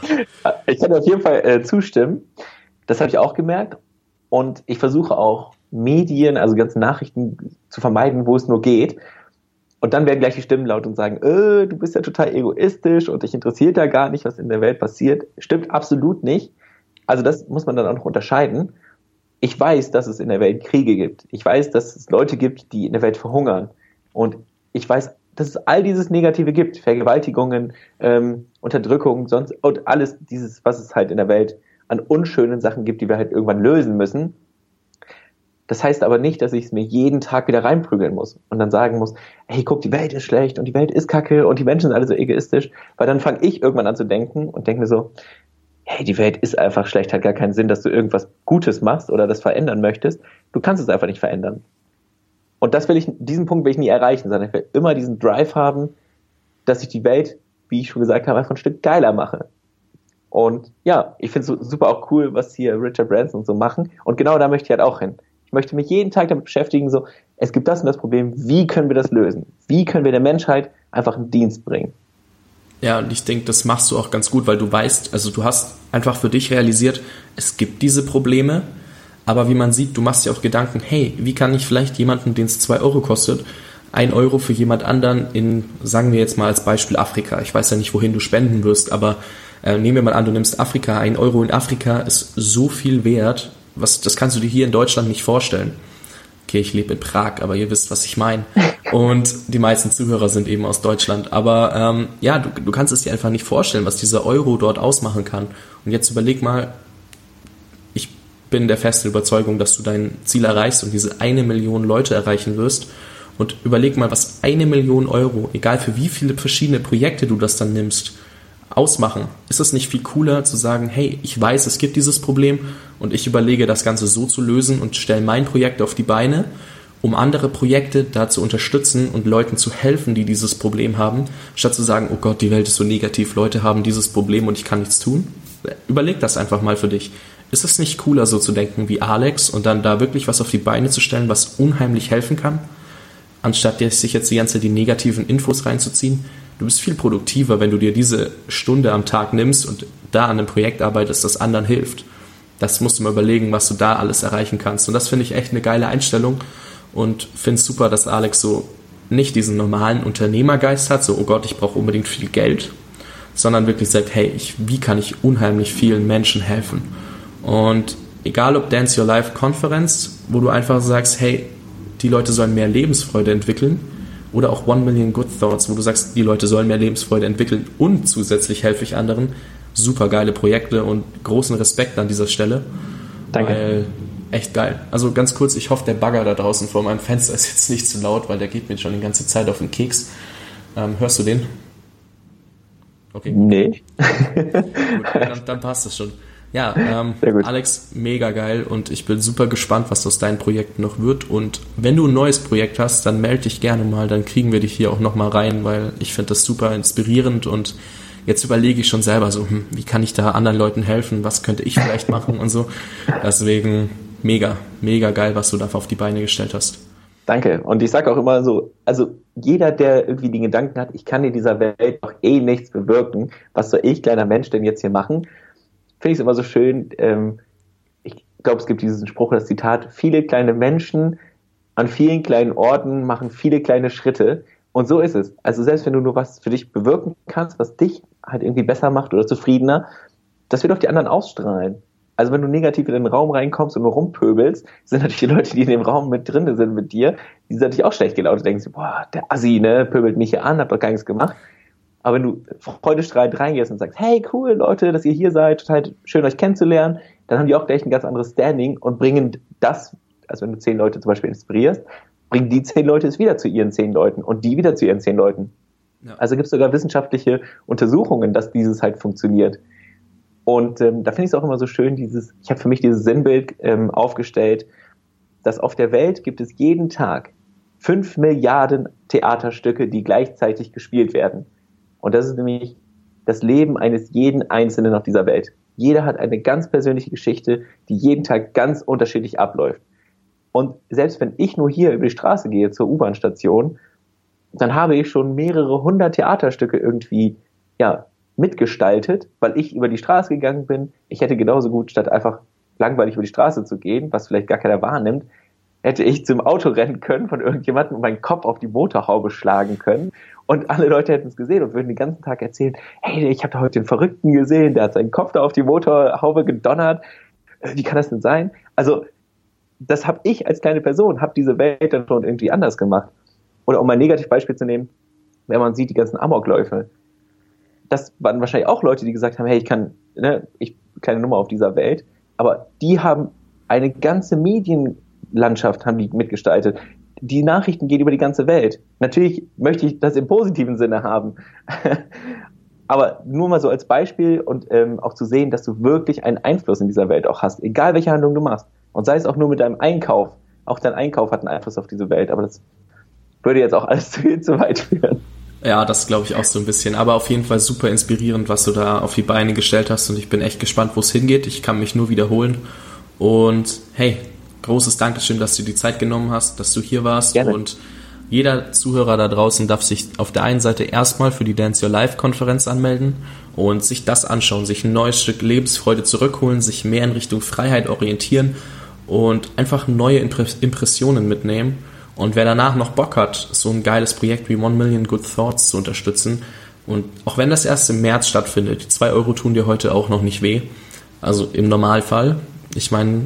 ich kann auf jeden Fall äh, zustimmen. Das habe ich auch gemerkt. Und ich versuche auch Medien, also ganze Nachrichten zu vermeiden, wo es nur geht. Und dann werden gleich die Stimmen laut und sagen, äh, du bist ja total egoistisch und dich interessiert ja gar nicht, was in der Welt passiert. Stimmt absolut nicht. Also das muss man dann auch noch unterscheiden. Ich weiß, dass es in der Welt Kriege gibt. Ich weiß, dass es Leute gibt, die in der Welt verhungern. Und ich weiß dass es all dieses Negative gibt, Vergewaltigungen, ähm, Unterdrückung, sonst und alles dieses, was es halt in der Welt an unschönen Sachen gibt, die wir halt irgendwann lösen müssen. Das heißt aber nicht, dass ich es mir jeden Tag wieder reinprügeln muss und dann sagen muss, hey, guck, die Welt ist schlecht und die Welt ist kacke und die Menschen sind alle so egoistisch, weil dann fange ich irgendwann an zu denken und denke mir so, hey, die Welt ist einfach schlecht, hat gar keinen Sinn, dass du irgendwas Gutes machst oder das verändern möchtest. Du kannst es einfach nicht verändern. Und das will ich, diesen Punkt will ich nie erreichen, sondern ich will immer diesen Drive haben, dass ich die Welt, wie ich schon gesagt habe, einfach ein Stück geiler mache. Und ja, ich finde es super auch cool, was hier Richard Branson so machen. Und genau da möchte ich halt auch hin. Ich möchte mich jeden Tag damit beschäftigen, so, es gibt das und das Problem, wie können wir das lösen? Wie können wir der Menschheit einfach einen Dienst bringen? Ja, und ich denke, das machst du auch ganz gut, weil du weißt, also du hast einfach für dich realisiert, es gibt diese Probleme, aber wie man sieht, du machst dir auch Gedanken, hey, wie kann ich vielleicht jemanden, den es zwei Euro kostet, ein Euro für jemand anderen in, sagen wir jetzt mal als Beispiel Afrika. Ich weiß ja nicht, wohin du spenden wirst, aber äh, nehmen wir mal an, du nimmst Afrika. Ein Euro in Afrika ist so viel wert, was, das kannst du dir hier in Deutschland nicht vorstellen. Okay, ich lebe in Prag, aber ihr wisst, was ich meine. Und die meisten Zuhörer sind eben aus Deutschland. Aber ähm, ja, du, du kannst es dir einfach nicht vorstellen, was dieser Euro dort ausmachen kann. Und jetzt überleg mal, bin der festen Überzeugung, dass du dein Ziel erreichst und diese eine Million Leute erreichen wirst. Und überleg mal, was eine Million Euro, egal für wie viele verschiedene Projekte du das dann nimmst, ausmachen. Ist es nicht viel cooler zu sagen, hey, ich weiß, es gibt dieses Problem und ich überlege, das Ganze so zu lösen und stelle mein Projekt auf die Beine, um andere Projekte da zu unterstützen und Leuten zu helfen, die dieses Problem haben, statt zu sagen, oh Gott, die Welt ist so negativ, Leute haben dieses Problem und ich kann nichts tun. Überleg das einfach mal für dich. Ist es nicht cooler, so zu denken wie Alex und dann da wirklich was auf die Beine zu stellen, was unheimlich helfen kann, anstatt sich jetzt die ganze Zeit die negativen Infos reinzuziehen? Du bist viel produktiver, wenn du dir diese Stunde am Tag nimmst und da an einem Projekt arbeitest, das anderen hilft. Das musst du mal überlegen, was du da alles erreichen kannst. Und das finde ich echt eine geile Einstellung und finde es super, dass Alex so nicht diesen normalen Unternehmergeist hat, so, oh Gott, ich brauche unbedingt viel Geld, sondern wirklich sagt, hey, ich, wie kann ich unheimlich vielen Menschen helfen? Und egal ob Dance Your Life Konferenz, wo du einfach sagst, hey, die Leute sollen mehr Lebensfreude entwickeln, oder auch One Million Good Thoughts, wo du sagst, die Leute sollen mehr Lebensfreude entwickeln und zusätzlich helfe ich anderen. Super geile Projekte und großen Respekt an dieser Stelle. Danke. Weil echt geil. Also ganz kurz, ich hoffe, der Bagger da draußen vor meinem Fenster ist jetzt nicht zu laut, weil der geht mir schon die ganze Zeit auf den Keks. Ähm, hörst du den? Okay. Nee. Gut, dann, dann passt es schon. Ja, ähm, Alex, mega geil und ich bin super gespannt, was aus deinen Projekten noch wird. Und wenn du ein neues Projekt hast, dann melde dich gerne mal, dann kriegen wir dich hier auch nochmal rein, weil ich finde das super inspirierend und jetzt überlege ich schon selber so, hm, wie kann ich da anderen Leuten helfen, was könnte ich vielleicht machen und so. Deswegen mega, mega geil, was du da auf die Beine gestellt hast. Danke. Und ich sage auch immer so, also jeder, der irgendwie den Gedanken hat, ich kann in dieser Welt doch eh nichts bewirken, was soll ich, kleiner Mensch, denn jetzt hier machen? Finde ich es immer so schön. Ähm, ich glaube, es gibt diesen Spruch, das Zitat, viele kleine Menschen an vielen kleinen Orten machen viele kleine Schritte. Und so ist es. Also selbst wenn du nur was für dich bewirken kannst, was dich halt irgendwie besser macht oder zufriedener, das wird auch die anderen ausstrahlen. Also wenn du negativ in den Raum reinkommst und nur rumpöbelst, sind natürlich die Leute, die in dem Raum mit drin sind mit dir, die sind natürlich auch schlecht gelaunt und denken, boah, der Assi, ne, pöbelt mich hier an, hat doch gar nichts gemacht. Aber wenn du freudestrahlend reingehst und sagst, hey, cool, Leute, dass ihr hier seid, total schön, euch kennenzulernen, dann haben die auch gleich ein ganz anderes Standing und bringen das, also wenn du zehn Leute zum Beispiel inspirierst, bringen die zehn Leute es wieder zu ihren zehn Leuten und die wieder zu ihren zehn Leuten. Ja. Also gibt es sogar wissenschaftliche Untersuchungen, dass dieses halt funktioniert. Und ähm, da finde ich es auch immer so schön, dieses, ich habe für mich dieses Sinnbild ähm, aufgestellt, dass auf der Welt gibt es jeden Tag fünf Milliarden Theaterstücke, die gleichzeitig gespielt werden. Und das ist nämlich das Leben eines jeden Einzelnen auf dieser Welt. Jeder hat eine ganz persönliche Geschichte, die jeden Tag ganz unterschiedlich abläuft. Und selbst wenn ich nur hier über die Straße gehe zur U-Bahn-Station, dann habe ich schon mehrere hundert Theaterstücke irgendwie, ja, mitgestaltet, weil ich über die Straße gegangen bin. Ich hätte genauso gut, statt einfach langweilig über die Straße zu gehen, was vielleicht gar keiner wahrnimmt, hätte ich zum Auto rennen können von irgendjemandem und meinen Kopf auf die Motorhaube schlagen können. Und alle Leute hätten es gesehen und würden den ganzen Tag erzählen, hey, ich habe da heute den Verrückten gesehen, der hat seinen Kopf da auf die Motorhaube gedonnert. Äh, wie kann das denn sein? Also, das habe ich als kleine Person, habe diese Welt dann schon irgendwie anders gemacht. Oder um ein Negativbeispiel zu nehmen, wenn man sieht, die ganzen Amokläufe das waren wahrscheinlich auch Leute, die gesagt haben, hey, ich kann, ne, ich kleine Nummer auf dieser Welt, aber die haben eine ganze Medienlandschaft haben die mitgestaltet. Die Nachrichten gehen über die ganze Welt. Natürlich möchte ich das im positiven Sinne haben. aber nur mal so als Beispiel und ähm, auch zu sehen, dass du wirklich einen Einfluss in dieser Welt auch hast, egal welche Handlung du machst. Und sei es auch nur mit deinem Einkauf. Auch dein Einkauf hat einen Einfluss auf diese Welt, aber das würde jetzt auch alles zu, zu weit führen. Ja, das glaube ich auch so ein bisschen. Aber auf jeden Fall super inspirierend, was du da auf die Beine gestellt hast. Und ich bin echt gespannt, wo es hingeht. Ich kann mich nur wiederholen. Und hey, großes Dankeschön, dass du die Zeit genommen hast, dass du hier warst. Gerne. Und jeder Zuhörer da draußen darf sich auf der einen Seite erstmal für die Dance Your Life Konferenz anmelden und sich das anschauen, sich ein neues Stück Lebensfreude zurückholen, sich mehr in Richtung Freiheit orientieren und einfach neue Impressionen mitnehmen und wer danach noch Bock hat, so ein geiles Projekt wie One Million Good Thoughts zu unterstützen, und auch wenn das erst im März stattfindet, die 2 Euro tun dir heute auch noch nicht weh. Also im Normalfall. Ich meine,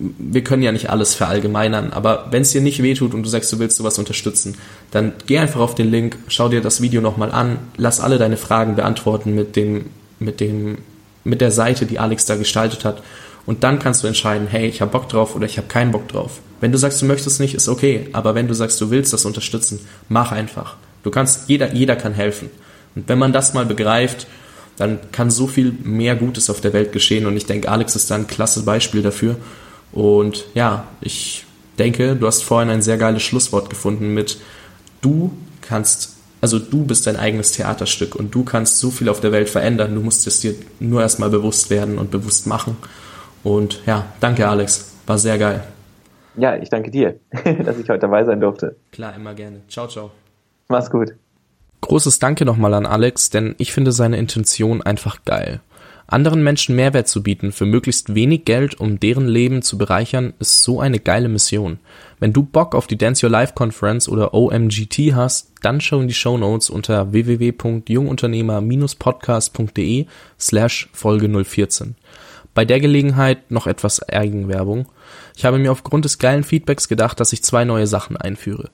wir können ja nicht alles verallgemeinern, aber wenn es dir nicht weh tut und du sagst, du willst sowas unterstützen, dann geh einfach auf den Link, schau dir das Video nochmal an, lass alle deine Fragen beantworten mit dem, mit dem, mit der Seite, die Alex da gestaltet hat. Und dann kannst du entscheiden, hey, ich habe Bock drauf oder ich habe keinen Bock drauf. Wenn du sagst, du möchtest nicht, ist okay. Aber wenn du sagst, du willst das unterstützen, mach einfach. Du kannst, jeder, jeder kann helfen. Und wenn man das mal begreift, dann kann so viel mehr Gutes auf der Welt geschehen. Und ich denke, Alex ist da ein klasse Beispiel dafür. Und ja, ich denke, du hast vorhin ein sehr geiles Schlusswort gefunden mit, du kannst, also du bist dein eigenes Theaterstück und du kannst so viel auf der Welt verändern. Du musst es dir nur erstmal bewusst werden und bewusst machen. Und ja, danke Alex. War sehr geil. Ja, ich danke dir, dass ich heute dabei sein durfte. Klar, immer gerne. Ciao, ciao. Mach's gut. Großes Danke nochmal an Alex, denn ich finde seine Intention einfach geil. Anderen Menschen Mehrwert zu bieten für möglichst wenig Geld, um deren Leben zu bereichern, ist so eine geile Mission. Wenn du Bock auf die Dance Your Life Conference oder OMGT hast, dann schau in die Show Notes unter www.jungunternehmer-podcast.de slash Folge 014. Bei der Gelegenheit noch etwas Eigenwerbung. Ich habe mir aufgrund des geilen Feedbacks gedacht, dass ich zwei neue Sachen einführe.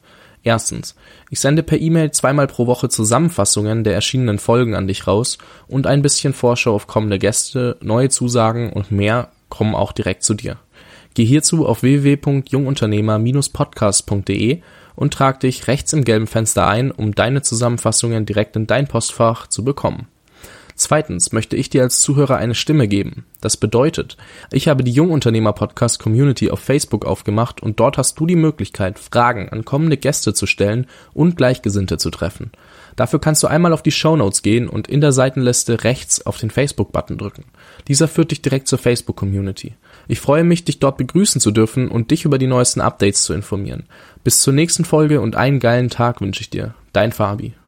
Erstens, ich sende per E-Mail zweimal pro Woche Zusammenfassungen der erschienenen Folgen an dich raus und ein bisschen Vorschau auf kommende Gäste, neue Zusagen und mehr kommen auch direkt zu dir. Geh hierzu auf www.jungunternehmer-podcast.de und trag dich rechts im gelben Fenster ein, um deine Zusammenfassungen direkt in dein Postfach zu bekommen. Zweitens möchte ich dir als Zuhörer eine Stimme geben. Das bedeutet, ich habe die Jungunternehmer Podcast Community auf Facebook aufgemacht und dort hast du die Möglichkeit, Fragen an kommende Gäste zu stellen und Gleichgesinnte zu treffen. Dafür kannst du einmal auf die Show Notes gehen und in der Seitenliste rechts auf den Facebook-Button drücken. Dieser führt dich direkt zur Facebook-Community. Ich freue mich, dich dort begrüßen zu dürfen und dich über die neuesten Updates zu informieren. Bis zur nächsten Folge und einen geilen Tag wünsche ich dir. Dein Fabi.